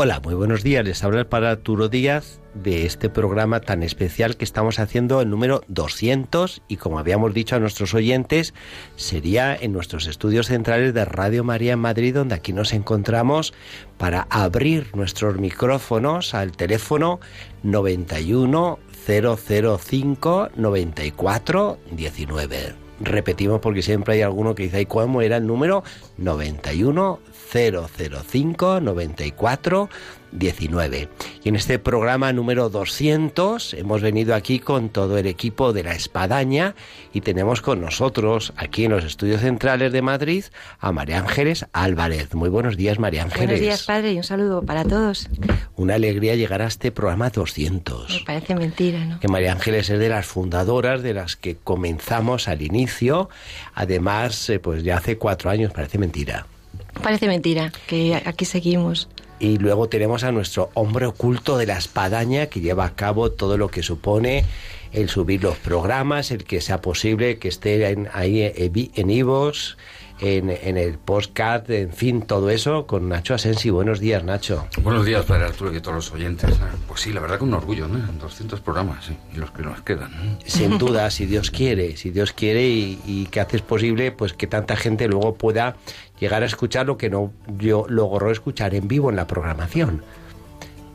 Hola, muy buenos días. Les habla el Padre Arturo Díaz de este programa tan especial que estamos haciendo el número 200 y como habíamos dicho a nuestros oyentes, sería en nuestros estudios centrales de Radio María en Madrid donde aquí nos encontramos para abrir nuestros micrófonos al teléfono 91 005 94 19. Repetimos porque siempre hay alguno que dice, ¿y cómo era el número? 91 005 94 19. Y en este programa número 200 hemos venido aquí con todo el equipo de la Espadaña y tenemos con nosotros aquí en los estudios centrales de Madrid a María Ángeles Álvarez. Muy buenos días, María Ángeles. Buenos días, padre, y un saludo para todos. Una alegría llegar a este programa 200. Me parece mentira, ¿no? Que María Ángeles es de las fundadoras, de las que comenzamos al inicio. Además, eh, pues ya hace cuatro años, parece mentira. Parece mentira, que aquí seguimos. Y luego tenemos a nuestro hombre oculto de la espadaña que lleva a cabo todo lo que supone el subir los programas, el que sea posible que esté ahí en Ivos, en, en, el podcast, en fin, todo eso con Nacho Asensi. Buenos días, Nacho. Buenos días, Padre Arturo, y todos los oyentes. Pues sí, la verdad que un orgullo, ¿no? 200 programas, sí, y los que nos quedan. Sin duda, si Dios quiere, si Dios quiere y, y que haces posible, pues que tanta gente luego pueda llegar a escuchar lo que no yo logro escuchar en vivo en la programación.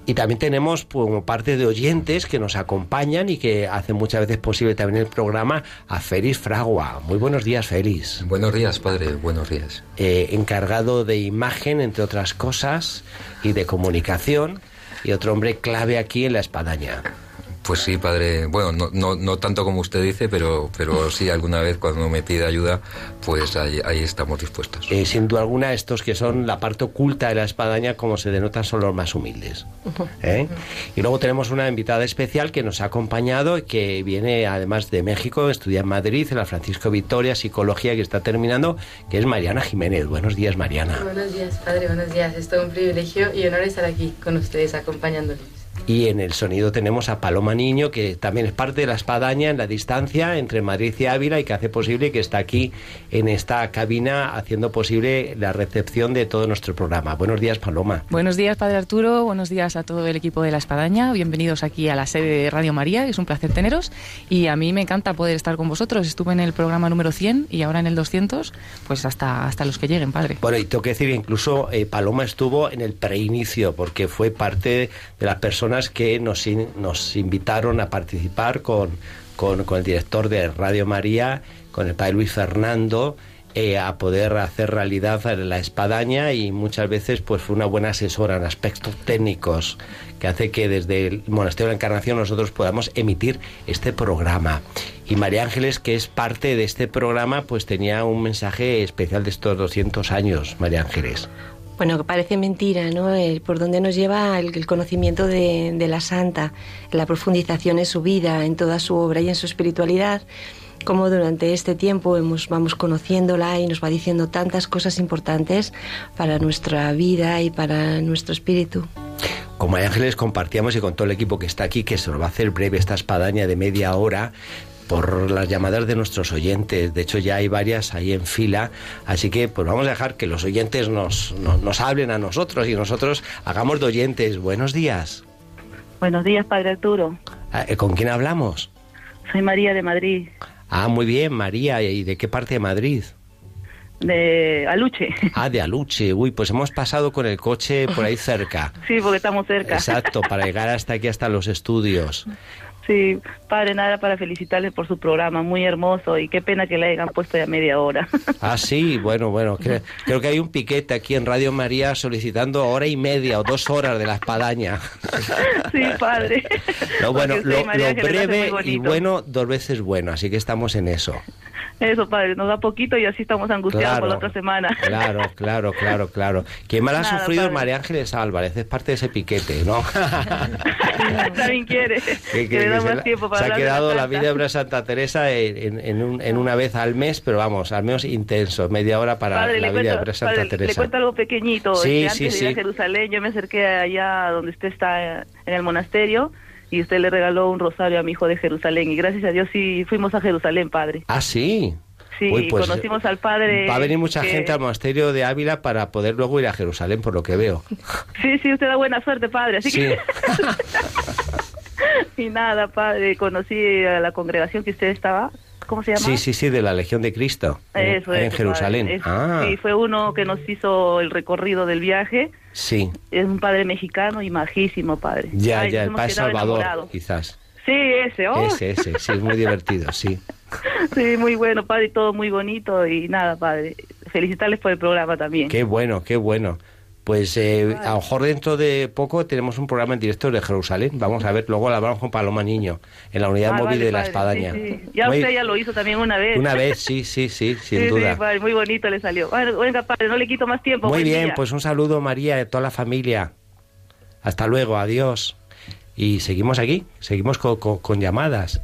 Y también tenemos pues, como parte de oyentes que nos acompañan y que hacen muchas veces posible también el programa a Félix Fragua. Muy buenos días, Félix. Buenos días, padre, buenos días. Eh, encargado de imagen, entre otras cosas, y de comunicación, y otro hombre clave aquí en la espadaña. Pues sí, padre. Bueno, no, no, no, tanto como usted dice, pero, pero sí, alguna vez cuando me pide ayuda, pues ahí, ahí estamos dispuestos. Eh, sin duda alguna, estos que son la parte oculta de la espadaña, como se denotan, son los más humildes. ¿eh? Y luego tenemos una invitada especial que nos ha acompañado y que viene además de México, estudia en Madrid, en la Francisco Victoria, Psicología, que está terminando, que es Mariana Jiménez. Buenos días, Mariana. Buenos días, padre, buenos días. Es todo un privilegio y honor estar aquí con ustedes acompañándoles. Y en el sonido tenemos a Paloma Niño, que también es parte de la espadaña en la distancia entre Madrid y Ávila y que hace posible que está aquí en esta cabina haciendo posible la recepción de todo nuestro programa. Buenos días, Paloma. Buenos días, Padre Arturo. Buenos días a todo el equipo de la espadaña. Bienvenidos aquí a la sede de Radio María. Es un placer teneros. Y a mí me encanta poder estar con vosotros. Estuve en el programa número 100 y ahora en el 200, pues hasta, hasta los que lleguen, Padre. Bueno, y tengo que decir incluso eh, Paloma estuvo en el preinicio porque fue parte de las personas que nos, in, nos invitaron a participar con, con, con, el director de Radio María, con el padre Luis Fernando, eh, a poder hacer realidad la espadaña y muchas veces pues fue una buena asesora en aspectos técnicos que hace que desde el Monasterio de la Encarnación nosotros podamos emitir este programa. Y María Ángeles, que es parte de este programa, pues tenía un mensaje especial de estos 200 años, María Ángeles. Bueno, parece mentira, ¿no? Por donde nos lleva el, conocimiento de, la santa, la profundización en su vida, en toda su obra y en su espiritualidad, como durante este tiempo vamos conociéndola y nos va diciendo tantas cosas importantes para nuestra vida y para nuestro espíritu. María Ángeles compartíamos y con todo el equipo que está aquí, que se nos va a hacer breve esta espadaña de media hora, por las llamadas de nuestros oyentes. De hecho, ya hay varias ahí en fila. Así que, pues vamos a dejar que los oyentes nos, nos, nos hablen a nosotros y nosotros hagamos de oyentes. Buenos días. Buenos días, Padre Arturo. ¿Con quién hablamos? Soy María de Madrid. Ah, muy bien, María. ¿Y de qué parte de Madrid? De Aluche. Ah, de Aluche. Uy, pues hemos pasado con el coche por ahí cerca. Sí, porque estamos cerca. Exacto, para llegar hasta aquí, hasta los estudios. Sí, padre, nada para felicitarle por su programa, muy hermoso y qué pena que le hayan puesto ya media hora. Ah, sí, bueno, bueno, creo, creo, que hay un piquete aquí en Radio María solicitando hora y media o dos horas de la espadaña. Sí, padre. No, bueno, lo, lo breve y bueno dos veces bueno, así que estamos en eso. Eso, padre, nos da poquito y así estamos angustiados por la otra semana. Claro, claro, claro, claro. Quien mal ha Nada, sufrido es padre. María Ángeles Álvarez, es parte de ese piquete, ¿no? También quiere que, que, que- le da que se, más la- tiempo para se ha quedado la, santa. vida de Santa Teresa en, en- un- en una vez al mes, pero vamos, al menos intenso, media hora para Padre, la le vida cuento, de Santa padre, le Teresa. cuento algo pequeñito. Sí, Este, sí, antes de ir sí. a Jerusalén, yo me acerqué allá donde usted está en el monasterio y usted le regaló un rosario a mi hijo de Jerusalén. Y gracias a Dios sí fuimos a Jerusalén, padre. Ah, sí. Sí, Uy, pues, conocimos al padre. Va a venir mucha que- gente al monasterio de Ávila para poder luego ir a Jerusalén, por lo que veo. Sí, sí, usted da buena suerte, padre. Así Sí. que. y nada, padre, conocí a la congregación que usted estaba. ¿Cómo se llama? Sí, sí, sí, de la Legión de Cristo. en- Eso, en eso, Jerusalén. Es- Ah, Sí, fue uno que nos hizo el recorrido del viaje. sí. Es un padre mexicano y majísimo, padre. Ya, Ay, ya, el Padre Salvador, quizás. Sí, ese, oh, Ese, ese, sí, es muy divertido, sí. sí, muy bueno, padre, todo muy bonito y nada, padre. Felicitarles por el programa también. Qué bueno, qué bueno. Pues eh, a lo mejor dentro de poco tenemos un programa en directo de Jerusalén. Vamos a ver, luego lo hablamos con Paloma Niño, en la unidad Ah, móvil vale, de la Espadaña. sí, sí. Ya Muy- usted ya lo hizo también una vez. Una vez, sí, sí, sí, sin sí, duda. Padre, muy bonito le salió. Bueno, venga, padre, no le quito más tiempo. Muy bien, día. pues un saludo María a toda la familia. Hasta luego, adiós. Y seguimos aquí, seguimos co- co- con, llamadas.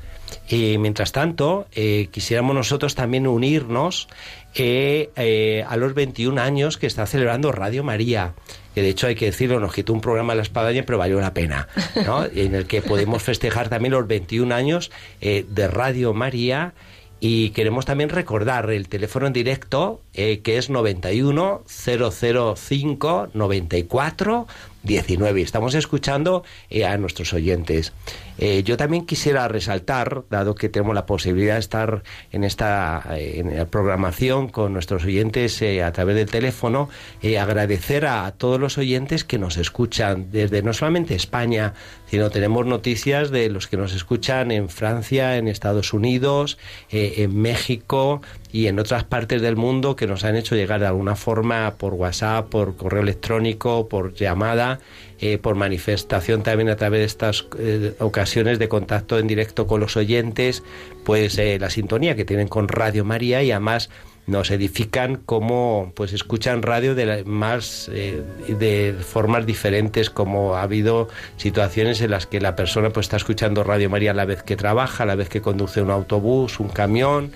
Y mientras tanto, eh, quisiéramos nosotros también unirnos eh, eh, a los 21 años que está celebrando Radio María. Que de hecho hay que decirlo, nos quitó un programa a la espadaña, pero valió la pena. ¿no? en el que podemos festejar también los 21 años eh, de Radio María. Y queremos también recordar el teléfono en directo eh, que es 91 005 94 19. Estamos escuchando eh, a nuestros oyentes. Eh, yo también quisiera resaltar, dado que tenemos la posibilidad de estar en esta eh, programación con nuestros oyentes a través del teléfono, agradecer a, todos los oyentes que nos escuchan desde no solamente España, sino tenemos noticias de los que nos escuchan en Francia, en Estados Unidos, en México y en otras partes del mundo que nos han hecho llegar de alguna forma por WhatsApp, por correo electrónico, por llamada, eh, por manifestación también a través de estas eh, ocasiones de contacto en directo con los oyentes, pues eh, la sintonía que tienen con Radio María y además nos edifican como pues escuchan radio de la- más eh, de formas diferentes como ha habido situaciones en las que la persona pues está escuchando Radio María a la vez que trabaja, a la vez que conduce un autobús, un camión,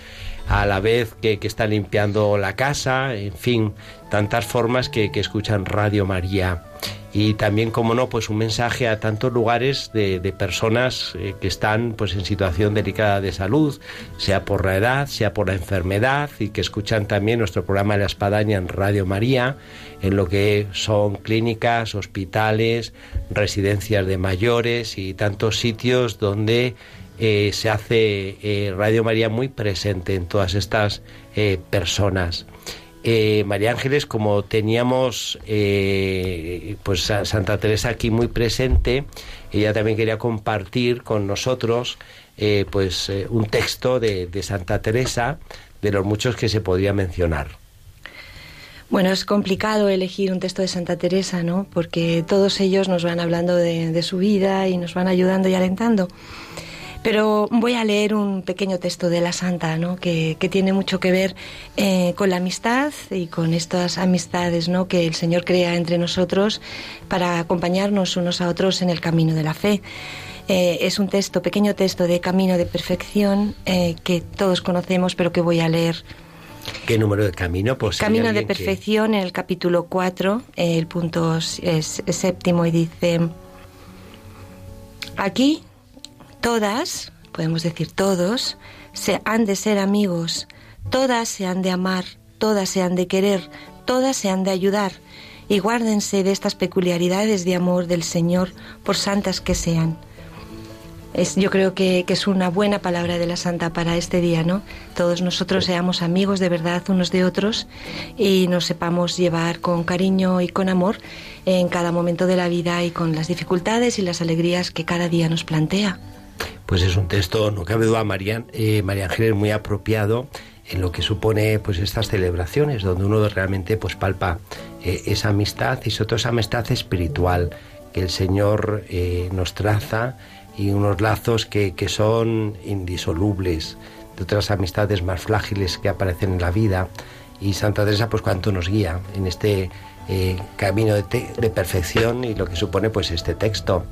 a la vez que, que está limpiando la casa, en fin, tantas formas que, escuchan Radio María. Y también, como no, pues un mensaje a tantos lugares de, de personas eh, que están pues en situación delicada de salud, sea por la edad, sea por la enfermedad, y que escuchan también nuestro programa La Espadaña en Radio María, en lo que son clínicas, hospitales, residencias de mayores y tantos sitios donde eh, se hace eh, Radio María muy presente en todas estas eh, personas. María Ángeles, como teníamos pues a Santa Teresa aquí muy presente, ella también quería compartir con nosotros pues un texto de, de Santa Teresa, de los muchos que se podría mencionar. Bueno, es complicado elegir un texto de Santa Teresa, ¿no? Porque todos ellos nos van hablando de, de su vida y nos van ayudando y alentando. Pero voy a leer un pequeño texto de la Santa, ¿no? Que, que tiene mucho que ver eh, con la amistad y con estas amistades, ¿no? Que el Señor crea entre nosotros para acompañarnos unos a otros en el camino de la fe. Eh, es un texto, pequeño texto de Camino de Perfección eh, que todos conocemos, pero que voy a leer ¿Qué número de camino? Pues Camino de que- perfección, en el capítulo 4, el punto es, es séptimo, y dice, aquí todas, podemos decir todos, se han de ser amigos, todas se han de amar, todas se han de querer, todas se han de ayudar, y guárdense de estas peculiaridades de amor del Señor, por santas que sean. Yo creo que, que es una buena palabra de la Santa para este día, ¿no? Todos nosotros seamos amigos de verdad unos de otros y nos sepamos llevar con cariño y con amor en cada momento de la vida y con las dificultades y las alegrías que cada día nos plantea. Pues es un texto, no cabe duda, María, eh, Ángeles, muy apropiado en lo que supone pues estas celebraciones, donde uno realmente pues palpa eh, esa amistad y sobre todo esa amistad espiritual que el Señor eh, nos traza y unos lazos que, que son indisolubles. de otras amistades más frágiles que aparecen en la vida. Y Santa Teresa, pues cuánto nos guía en este eh, camino de, de, perfección y lo que supone pues este texto.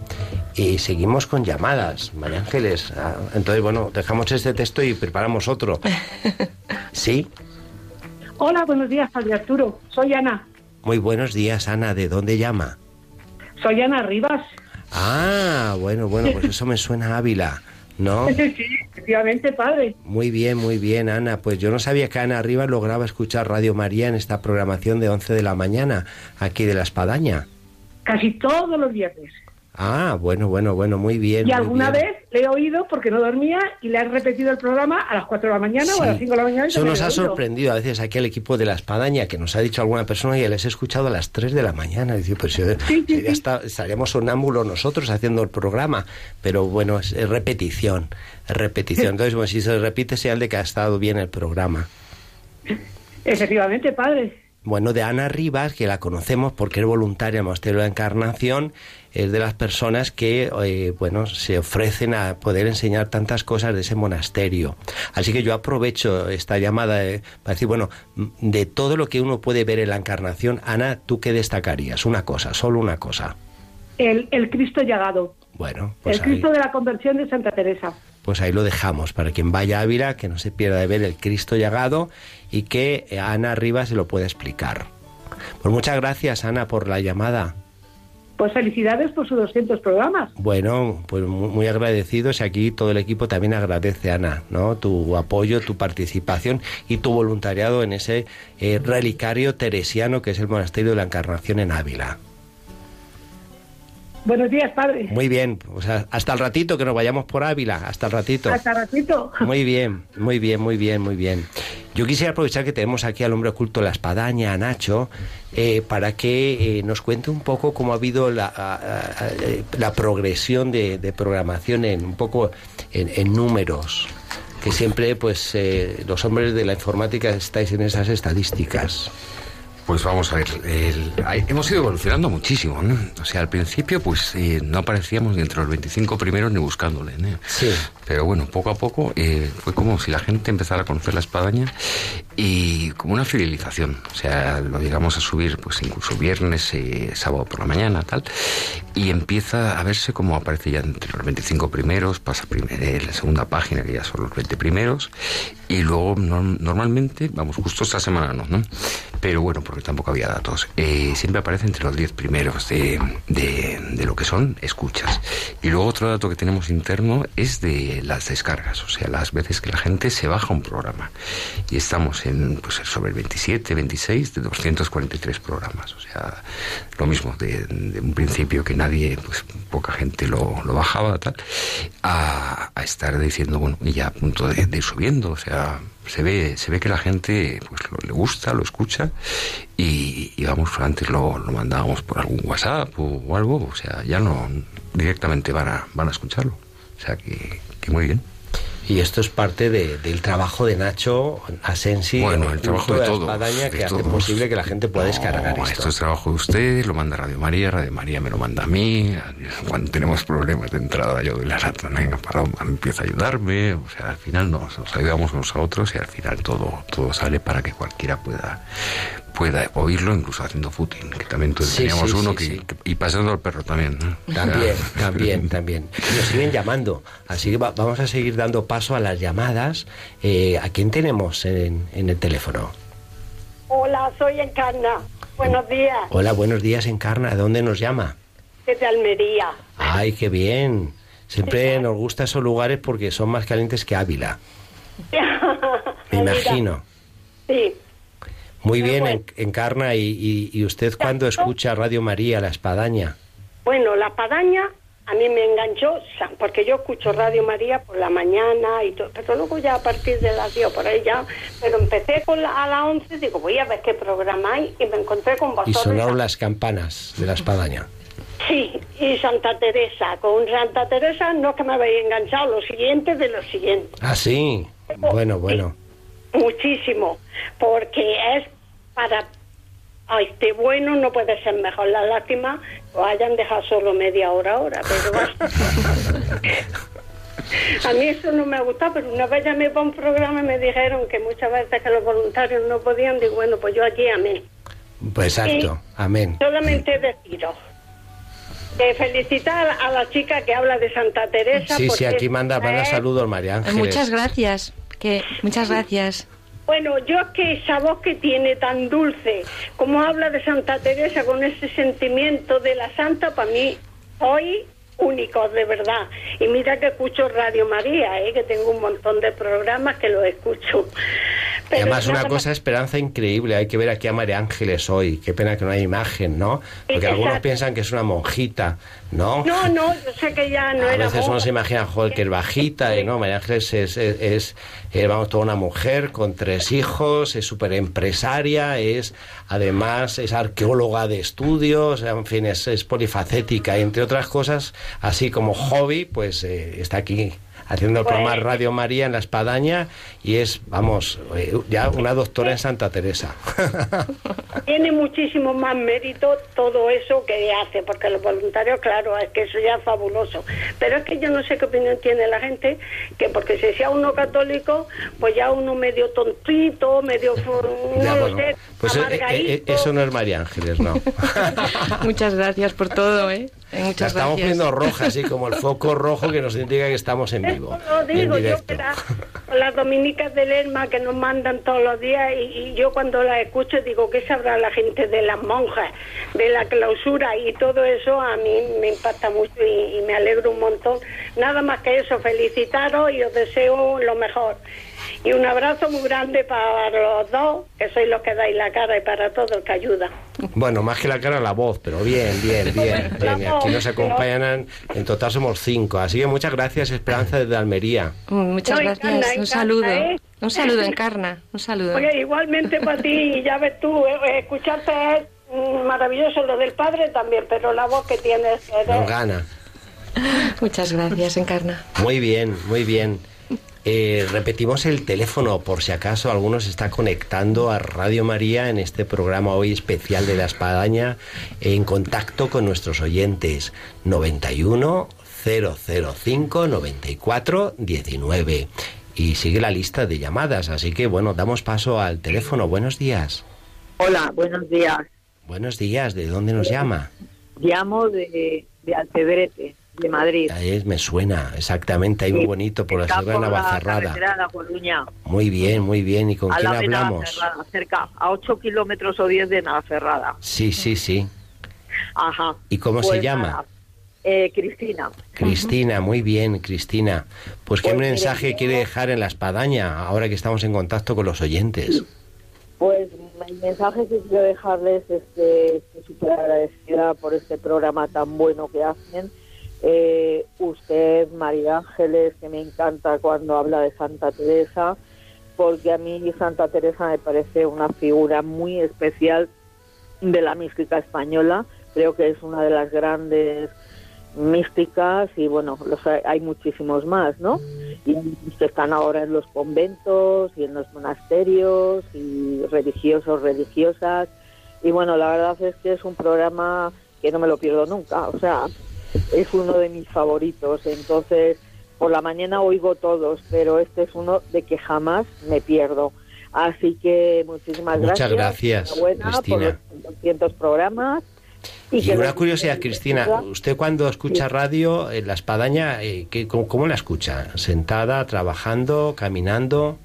Y seguimos con llamadas, María Ángeles. Ah, entonces, bueno, dejamos este texto y preparamos otro. ¿Sí? Hola, buenos días, Padre Arturo. Soy Ana. Muy buenos días, Ana. ¿De dónde llama? Soy Ana Rivas. Ah, bueno, bueno, pues eso me suena a Ávila. ¿No? Sí, efectivamente, padre. Muy bien, muy bien, Ana. Pues yo no sabía que Ana Rivas lograba escuchar Radio María en esta programación de 11 de la mañana, aquí de la Espadaña. Casi todos los viernes. Ah, bueno, bueno, bueno, muy bien. Y alguna vez le he oído porque no dormía y le han repetido el programa a las 4 de la mañana o a las 5 de la mañana. Eso nos ha sorprendido a veces aquí el equipo de la espadaña que nos ha dicho alguna persona y les he escuchado a las 3 de la mañana. Y pues sí, sí, sí, está, estaríamos sonámbulos nosotros haciendo el programa, pero bueno, es, es repetición, es repetición. Entonces, bueno, si se repite, sea el de que ha estado bien el programa. Efectivamente, padre. Bueno, de Ana Rivas, que la conocemos porque es voluntaria en Monasterio de la Encarnación, es de las personas que, eh, bueno, se ofrecen a poder enseñar tantas cosas de ese monasterio. Así que yo aprovecho esta llamada eh, para decir, bueno, de todo lo que uno puede ver en la Encarnación, Ana, ¿tú qué destacarías? Una cosa, solo una cosa. El, el Cristo llegado. Bueno, pues el Cristo de la conversión de Santa Teresa. Pues ahí lo dejamos para quien vaya a Ávila, que no se pierda de ver el Cristo llegado y que Ana Rivas se lo pueda explicar. Pues muchas gracias, Ana, por la llamada. Pues felicidades por sus 200 programas. Bueno, pues muy agradecidos y aquí todo el equipo también agradece, Ana, ¿no? Tu apoyo, tu participación y tu voluntariado en ese eh, relicario teresiano que es el Monasterio de la Encarnación en Ávila. Buenos días, padre. Muy bien, sea, hasta el ratito que nos vayamos por Ávila, hasta el ratito. Hasta el ratito. Muy bien, muy bien, muy bien, muy bien. Yo quisiera aprovechar que tenemos aquí al hombre oculto La Espadaña, a Nacho, eh, para que eh, nos cuente un poco cómo ha habido la, a, a, la progresión de, de, programación en un poco en, en números que siempre pues eh, los hombres de la informática estáis en esas estadísticas. Pues vamos a ver, el, hemos ido evolucionando muchísimo, ¿no? O sea, al principio pues eh, no aparecíamos ni entre los 25 primeros ni buscándole, ¿no? Sí. Pero bueno, poco a poco eh, fue como si la gente empezara a conocer la espadaña y como una fidelización. O sea, lo llegamos a subir pues incluso viernes, eh, sábado por la mañana, tal. Y empieza a verse como aparece ya entre los 25 primeros, pasa primer, la segunda página que ya son los 20 primeros. Y luego no, normalmente, vamos, justo esta semana no, ¿no? Pero bueno, porque tampoco había datos. Eh, siempre aparece entre los 10 primeros de, de, lo que son escuchas. Y luego otro dato que tenemos interno es de las descargas, o sea, las veces que la gente se baja un programa. Y estamos en pues, sobre el 27, 26 de 243 programas. O sea, lo mismo, de, un principio que nadie, pues poca gente lo, lo bajaba, tal, a, a, estar diciendo, bueno, y ya a punto de, de ir subiendo, o sea, se ve, se ve que la gente pues lo, le gusta, lo escucha y, y vamos, antes lo, lo, mandábamos por algún WhatsApp o, algo, o sea, ya no directamente van a, van a escucharlo. O sea que, que muy bien. Y esto es parte de, del trabajo de Nacho Asensi, bueno, el, trabajo de, de todo, Espadaña, que hace posible que la gente pueda no, descargar esto. Esto es trabajo de ustedes, lo manda Radio María, Radio María me lo manda a mí. Cuando tenemos problemas de entrada, yo doy la para, empieza a ayudarme. O sea, al final nos, nos ayudamos unos a otros y al final todo, todo sale para que cualquiera pueda pueda oírlo incluso haciendo footing, que también sí, teníamos sí, uno sí, que, que, y pasando al perro también. ¿no? También, también, también. Nos siguen llamando, así que va, vamos a seguir dando paso a las llamadas. Eh, ¿A quién tenemos en, en, el teléfono? Hola, soy Encarna. Buenos días. Hola, buenos días, Encarna. ¿De dónde nos llama? Desde Almería. Ay, qué bien. Siempre nos gustan esos lugares porque son más calientes que Ávila. Me imagino. Sí. Muy bien, bueno. Encarna. ¿Y, y, y usted cuándo escucha Radio María, La Espadaña? Bueno, La Espadaña a mí me enganchó, porque yo escucho Radio María por la mañana y todo, pero luego ya a partir de las 10 por ahí ya, pero empecé con la, a las 11, digo, voy a ver qué programa hay y me encontré con vosotros. Y sonaron las campanas de La Espadaña. Sí, y Santa Teresa. Con Santa Teresa no que me había enganchado, lo siguiente de lo siguiente. Ah, sí. Bueno, bueno. Sí, muchísimo, porque es para a este bueno no puede ser mejor. La lástima lo hayan dejado solo media hora ahora, pero A mí eso no me ha gustado, pero una vez llamé para un programa y me dijeron que muchas veces que los voluntarios no podían, digo, bueno, pues yo aquí amén. Pues exacto, amén. Solamente deciros de felicitar a la chica que habla de Santa Teresa. Sí, sí, aquí manda, manda saludos María Ángeles. Muchas gracias. Que, muchas gracias. Bueno, yo es que esa voz que tiene tan dulce, como habla de Santa Teresa con ese sentimiento de la santa, para mí hoy único, de verdad. Y mira que escucho Radio María, ¿eh? que tengo un montón de programas que los escucho. Y además una cosa, esperanza increíble. Hay que ver aquí a María Ángeles hoy. Qué pena que no hay imagen, ¿no? Porque algunos piensan que es una monjita, ¿no? No, no, yo sé que ya no a era veces uno se imagina, joder, que es bajita, y no, María Ángeles es, es, es, eh, vamos, toda una mujer con tres hijos, es súper empresaria, es, además, es arqueóloga de estudios, en fin, es, es polifacética, y entre otras cosas, así como hobby, pues eh, está aquí haciendo el programa Pues- Radio María en La Espadaña y es, vamos, eh, ya una doctora en Santa Teresa. Tiene muchísimo más mérito todo eso que hace, porque los voluntarios, claro, es que eso ya es fabuloso. Pero es que yo no sé qué opinión tiene la gente, que porque si sea uno católico, pues ya uno medio tontito, medio, no Ya, lo bueno, sé, pues eh, eh, eso no es María Ángeles, no. Muchas gracias por todo, ¿eh? Eh, La Muchas estamos gracias. poniendo roja, así como el foco rojo que nos indica que estamos en vivo. Lo y en digo yo directo. que la- las dominicas del ERMA que nos mandan todos los días y, y yo cuando las escucho digo, ¿qué sabrá la gente de las monjas, de la clausura y todo eso? A mí me impacta mucho y, y me alegro un montón. Nada más que eso, felicitaros y os deseo lo mejor. Y un abrazo muy grande para los dos, que sois los que dais la cara y para todo el que ayuda. Bueno, más que la cara, la voz, pero bien, bien, bien. Bien. Aquí nos acompañan, en total somos cinco. Así que muchas gracias, Esperanza, desde Almería. Muchas No, gracias. encarna, un encarna, saludo. ¿eh? Un saludo, Encarna. Un saludo. Oye, igualmente para ti, ya ves tú, eh, eh, escucharte es mm, maravilloso, lo del padre también, pero la voz que tienes... eres- Nos gana. Muchas gracias, Encarna. Muy bien, muy bien. Eh, repetimos el teléfono por si acaso alguno se está conectando a Radio María en este programa hoy especial de la Espadaña en contacto con nuestros oyentes. 91 005 94 19 y sigue la lista de llamadas así que bueno damos paso al teléfono. Buenos días. Hola, buenos días. buenos días de dónde nos llama Llamo de, de Alcedrete, de Madrid. Ahí me suena exactamente ahí muy bonito por la ciudad de Navacerrada La muy bien muy bien y con a quién la hablamos Navacerrada, cerca, a 8 kilómetros o 10 de Navacerrada. Sí, sí, sí. Ajá. ¿Y cómo se Pues llama? eh, Cristina. Cristina, muy bien, Cristina. Pues, ¿qué Pues mensaje quiere dejar en la espadaña ahora que estamos en contacto con los oyentes? Pues el mensaje que quiero dejarles es que estoy súper agradecida por este programa tan bueno que hacen. Eh, usted, María Ángeles, que me encanta cuando habla de Santa Teresa, porque a mí Santa Teresa me parece una figura muy especial de la mística española. Creo que es una de las grandes místicas y bueno, los hay, hay muchísimos más, ¿no? Y que están ahora en los conventos y en los monasterios y religiosos, religiosas. Y bueno, la verdad es que es un programa que no me lo pierdo nunca, o sea, es uno de mis favoritos. Entonces, por la mañana oigo todos, pero este es uno de que jamás me pierdo. Así que muchísimas Muchas gracias. por Cristina. los 200 programas. Y una curiosidad, Cristina, usted cuando escucha radio en la espadaña, eh, ¿qué- cómo, cómo la escucha? ¿Sentada, trabajando, caminando?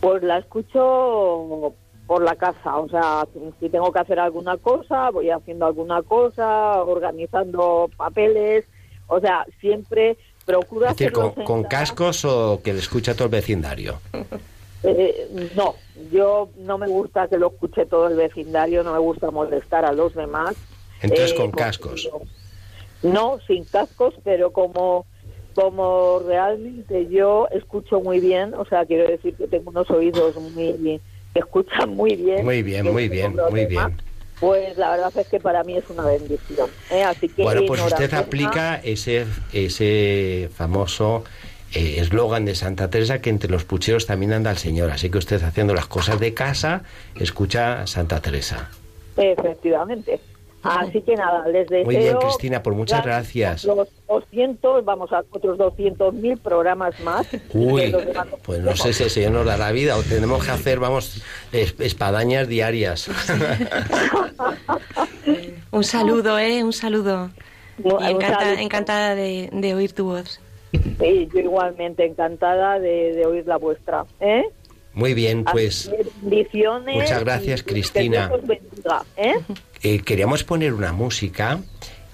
Pues la escucho por la casa, o sea, si tengo que hacer alguna cosa, voy haciendo alguna cosa, organizando papeles, o sea, siempre procuro Es decir, con, cascos o que le escucha todo el vecindario? Eh, no, yo no me gusta que lo escuche todo el vecindario, no me gusta molestar a los demás. Entonces Eh, con cascos. No, sin cascos, pero como como realmente yo escucho muy bien, o sea, quiero decir que tengo unos oídos muy que escuchan muy bien. Muy bien, muy bien, muy bien. Pues la verdad es que para mí es una bendición. ¿eh? Así que Bueno, pues usted aplica ese, ese famoso eh, eslogan de Santa Teresa que entre los pucheros también anda el Señor. Así que usted haciendo las cosas de casa, escucha a Santa Teresa. Efectivamente. Así que nada, les deseo... Muy bien, Cristina, por muchas gracias. Los 200, vamos a otros 200.000 programas más. Uy, pues no sé si el Señor nos dará vida o tenemos que hacer, vamos, espadañas diarias. un saludo, ¿eh? Un saludo. encantada, de, oír tu voz. Sí, yo igualmente encantada de, oír la vuestra. ¿eh? Muy bien, pues. Muchas gracias, Cristina. ¿eh? Eh, queríamos poner una música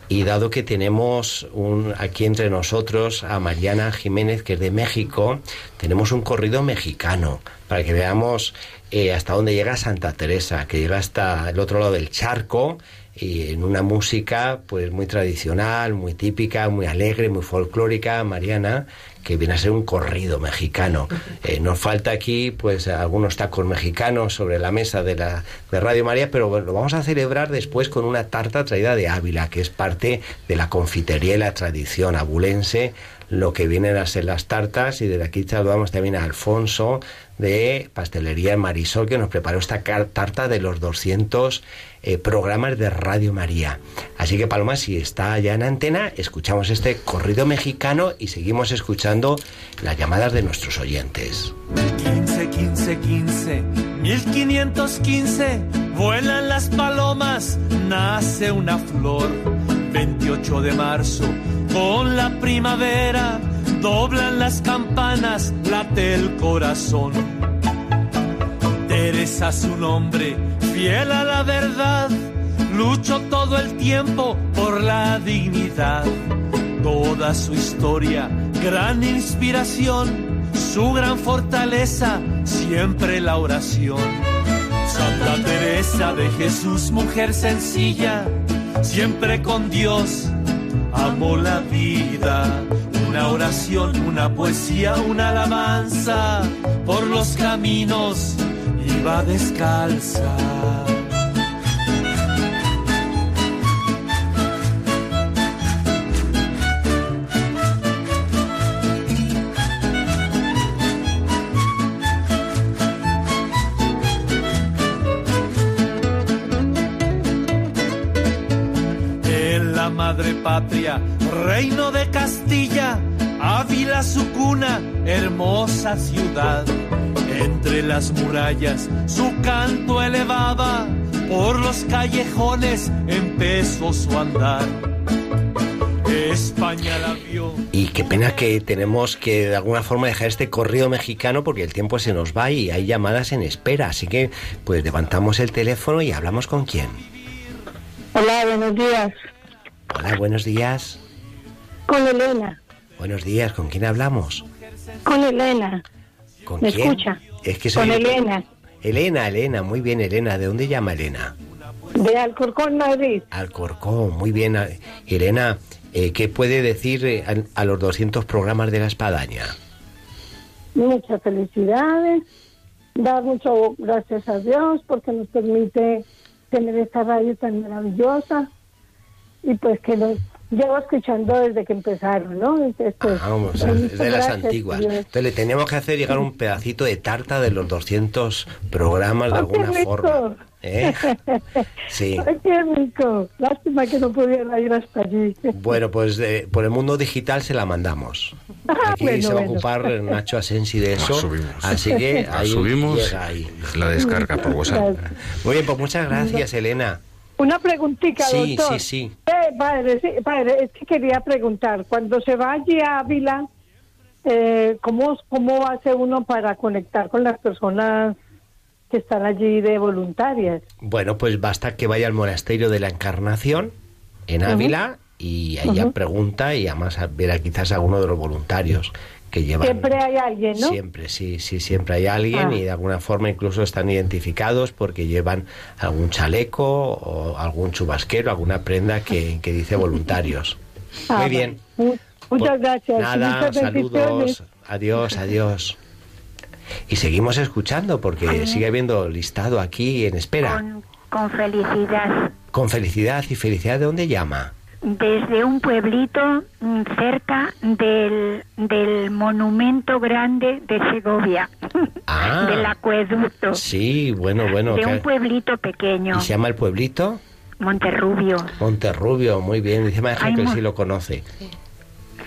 y dado que tenemos un, aquí entre nosotros a Mariana Jiménez, que es de México, tenemos un corrido mexicano para que veamos eh, hasta dónde llega Santa Teresa, que llega hasta el otro lado del charco y en una música pues muy tradicional, muy típica, muy alegre, muy folclórica, Mariana, que viene a ser un corrido mexicano. Eh, nos falta aquí pues algunos tacos mexicanos sobre la mesa de la de Radio María, pero lo vamos a celebrar después con una tarta traída de Ávila, que es parte de la confitería y la tradición abulense lo que vienen a ser las tartas y desde aquí saludamos también a Alfonso de Pastelería Marisol que nos preparó esta tarta de los 200 eh, programas de Radio María. Así que Paloma, si está allá en antena, escuchamos este corrido mexicano y seguimos escuchando las llamadas de nuestros oyentes. 15, 15, 15, 1515, vuelan las palomas, nace una flor. 28 de marzo, con la primavera, doblan las campanas, late el corazón. Teresa su nombre fiel a la verdad, luchó todo el tiempo por la dignidad. Toda su historia, gran inspiración, su gran fortaleza, siempre la oración. Santa Teresa de Jesús, mujer sencilla, siempre con Dios, amó la vida. Una oración, una poesía, una alabanza por los caminos iba descalza. La madre patria, reino de Castilla, Ávila su cuna, hermosa ciudad entre las murallas su canto elevaba, por los callejones empezó su andar. España la vio. Y qué pena que tenemos que de alguna forma dejar este corrido mexicano porque el tiempo se nos va y hay llamadas en espera. Así que pues levantamos el teléfono y hablamos con quién. Hola, buenos días. Hola, buenos días. Con Elena. Buenos días, ¿con quién hablamos? Con Elena. ¿Con ¿Me quién? escucha? Es que Con Elena. Elena, Elena, muy bien, Elena. ¿De dónde llama Elena? De Alcorcón, Madrid. Alcorcón, muy bien. Elena, eh, ¿qué puede decir eh, a, los 200 programas de la Espadaña? Muchas felicidades, dar muchas gracias a Dios porque nos permite tener esta radio tan maravillosa y pues que nos llevo escuchando desde que empezaron, ¿no? Entonces, pues, ah, vamos, es de las antiguas. Entonces le teníamos que hacer llegar un pedacito de tarta de los 200 programas de alguna forma. ¿Eh? Sí. Qué rico. Lástima que no pudiera ir hasta allí. Bueno, pues eh, por el mundo digital se la mandamos. Ah, Aquí se va a ocupar Nacho Asensi de eso. Así que ahí subimos, llega ahí. la descarga por WhatsApp. Muy bien, pues muchas gracias, Elena. Una preguntita, sí, doctor. Sí, sí, eh, padre, sí, padre, es que quería preguntar, cuando se va allí a Ávila, eh, ¿cómo, ¿cómo hace uno para conectar con las personas que están allí de voluntarias? Bueno, pues basta que vaya al monasterio de la Encarnación en Ávila y ella pregunta y además verá quizás a uno de los voluntarios Siempre hay alguien, ¿no? Siempre, sí, sí, siempre hay alguien y de alguna forma incluso están identificados porque llevan algún chaleco o algún chubasquero, alguna prenda que, dice voluntarios. Ah, Muy bien. Muchas pues gracias. Nada, saludos. Adiós, adiós. Y seguimos escuchando porque sigue habiendo listado aquí en espera. Con, con felicidad. Con felicidad y felicidad, ¿de dónde llama? Desde un pueblito mm, cerca del, del monumento grande de Segovia, ah, del acueducto. Sí, bueno, bueno. De un pueblito pequeño. ¿Y se llama el pueblito? Monterrubio. Monterrubio, muy bien. Dice María que sí lo conoce.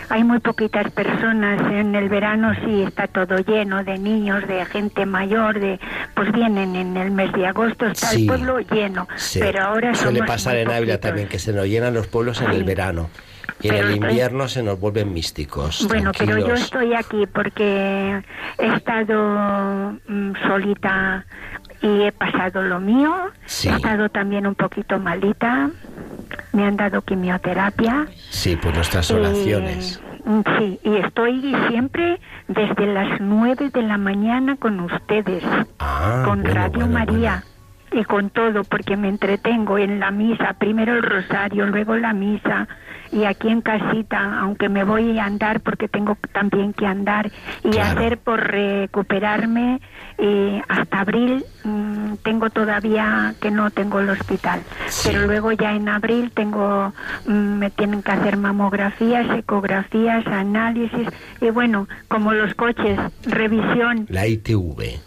Hay muy poquitas personas. En el verano sí está todo lleno de niños, de gente mayor, de pues vienen en el mes de agosto está Sí. el pueblo lleno. Sí. Pero ahora Suele pasar en Ávila también, que se nos llenan los pueblos en el verano. Y en Pero el estoy- invierno se nos vuelven místicos. Bueno, pero yo estoy aquí porque he estado mm, solita y he pasado lo mío. Sí. He estado también un poquito malita. Me han dado quimioterapia. Sí, pues nuestras Y, oraciones. mm, sí, y estoy siempre desde las nueve de la mañana con ustedes, Ah, con bueno, Radio bueno, María. Y con todo, porque me entretengo en la misa, primero el rosario, luego la misa, y aquí en casita, aunque me voy a andar porque tengo también que andar y Claro. hacer por recuperarme y hasta abril mm, tengo todavía que no tengo el hospital pero luego ya en abril tengo mm, me tienen que hacer mamografías ecografías análisis y bueno como los coches revisión La ITV.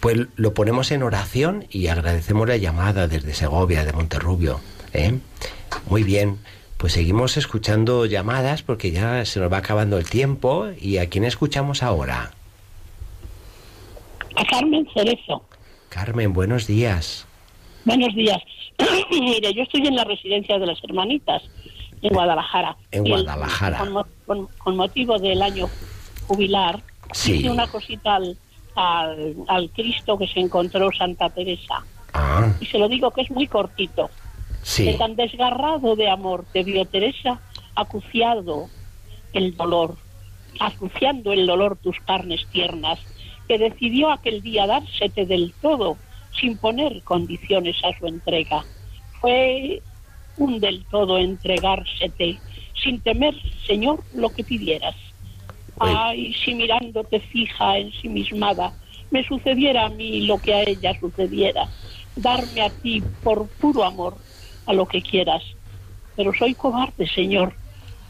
Pues lo ponemos en oración y agradecemos la llamada desde Segovia, de Monterrubio. ¿eh? Muy bien. Pues seguimos escuchando llamadas porque ya se nos va acabando el tiempo. ¿Y a quién escuchamos ahora? A Carmen Cerezo. Carmen, buenos días. Buenos días. Mire, yo estoy en la residencia de las hermanitas en Guadalajara. En el- Guadalajara. con, mo- con- con motivo del año jubilar, Sí. hice una cosita al, al, al Cristo que se encontró Santa Teresa. Ah, Y se lo digo que es muy cortito. sí. De tan desgarrado de amor te vio Teresa, acuciado el dolor, acuciando el dolor tus carnes tiernas, que decidió aquel día dársete del todo, sin poner condiciones a su entrega. Fue un del todo entregársete, sin temer, Señor, lo que pidieras. Ay, si mirándote fija, ensimismada, me sucediera a mí lo que a ella sucediera, darme a ti por puro amor a lo que quieras. Pero soy cobarde, Señor.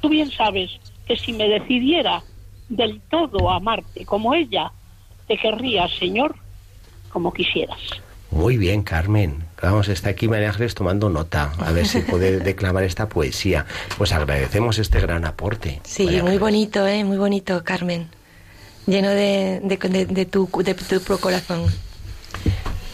Tú bien sabes que si me decidiera del todo a amarte como ella, te querría, Señor, como quisieras. Muy bien, Carmen. Vamos, está aquí María Ángeles tomando nota. A ver si puede declamar esta poesía. Pues agradecemos este gran aporte. Sí, muy bonito, ¿eh? Muy bonito, Carmen. Lleno de, de, de- de tu, de tu pro corazón.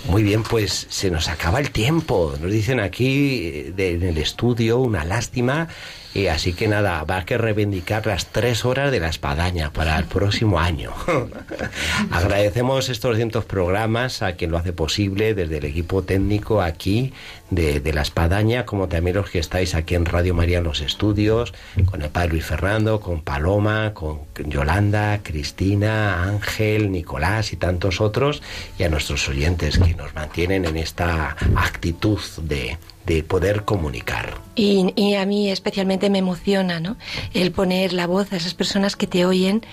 Muy bien, pues se nos acaba el tiempo. Nos dicen aquí eh, de- en el estudio una lástima. Y así que nada, va a que reivindicar las tres horas de la espadaña para el próximo año. Agradecemos estos 200 programas a quien lo hace posible, desde el equipo técnico aquí de, de la espadaña, como también los que estáis aquí en Radio María en los estudios, con el padre Luis Fernando, con Paloma, con Yolanda, Cristina, Ángel, Nicolás y tantos otros, y a nuestros oyentes que nos mantienen en esta actitud de, de poder comunicar. Y, y a mí especialmente me emociona, ¿no? El poner la voz a esas personas que te oyen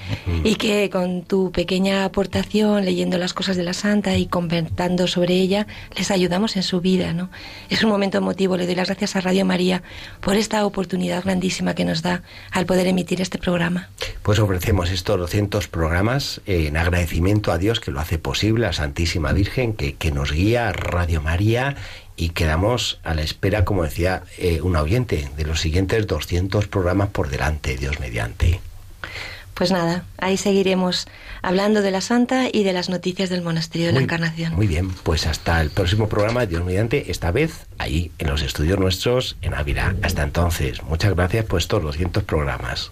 y que con tu pequeña aportación, leyendo las cosas de la Santa y comentando sobre ella, les ayudamos en su vida, ¿no? Es un momento emotivo. Le doy las gracias a Radio María por esta oportunidad grandísima que nos da al poder emitir este programa. Pues ofrecemos estos 200 programas en agradecimiento a Dios que lo hace posible, a Santísima Virgen que, que nos guía, a Radio María y quedamos a la espera, como decía eh, un oyente, de los siguientes 200 programas por delante, Dios mediante. Pues nada, ahí seguiremos hablando de la Santa y de las noticias del Monasterio de la Encarnación. Muy bien, pues hasta el próximo programa, Dios mediante, esta vez ahí en los estudios nuestros en Ávila. Hasta entonces, muchas gracias por estos 200 programas.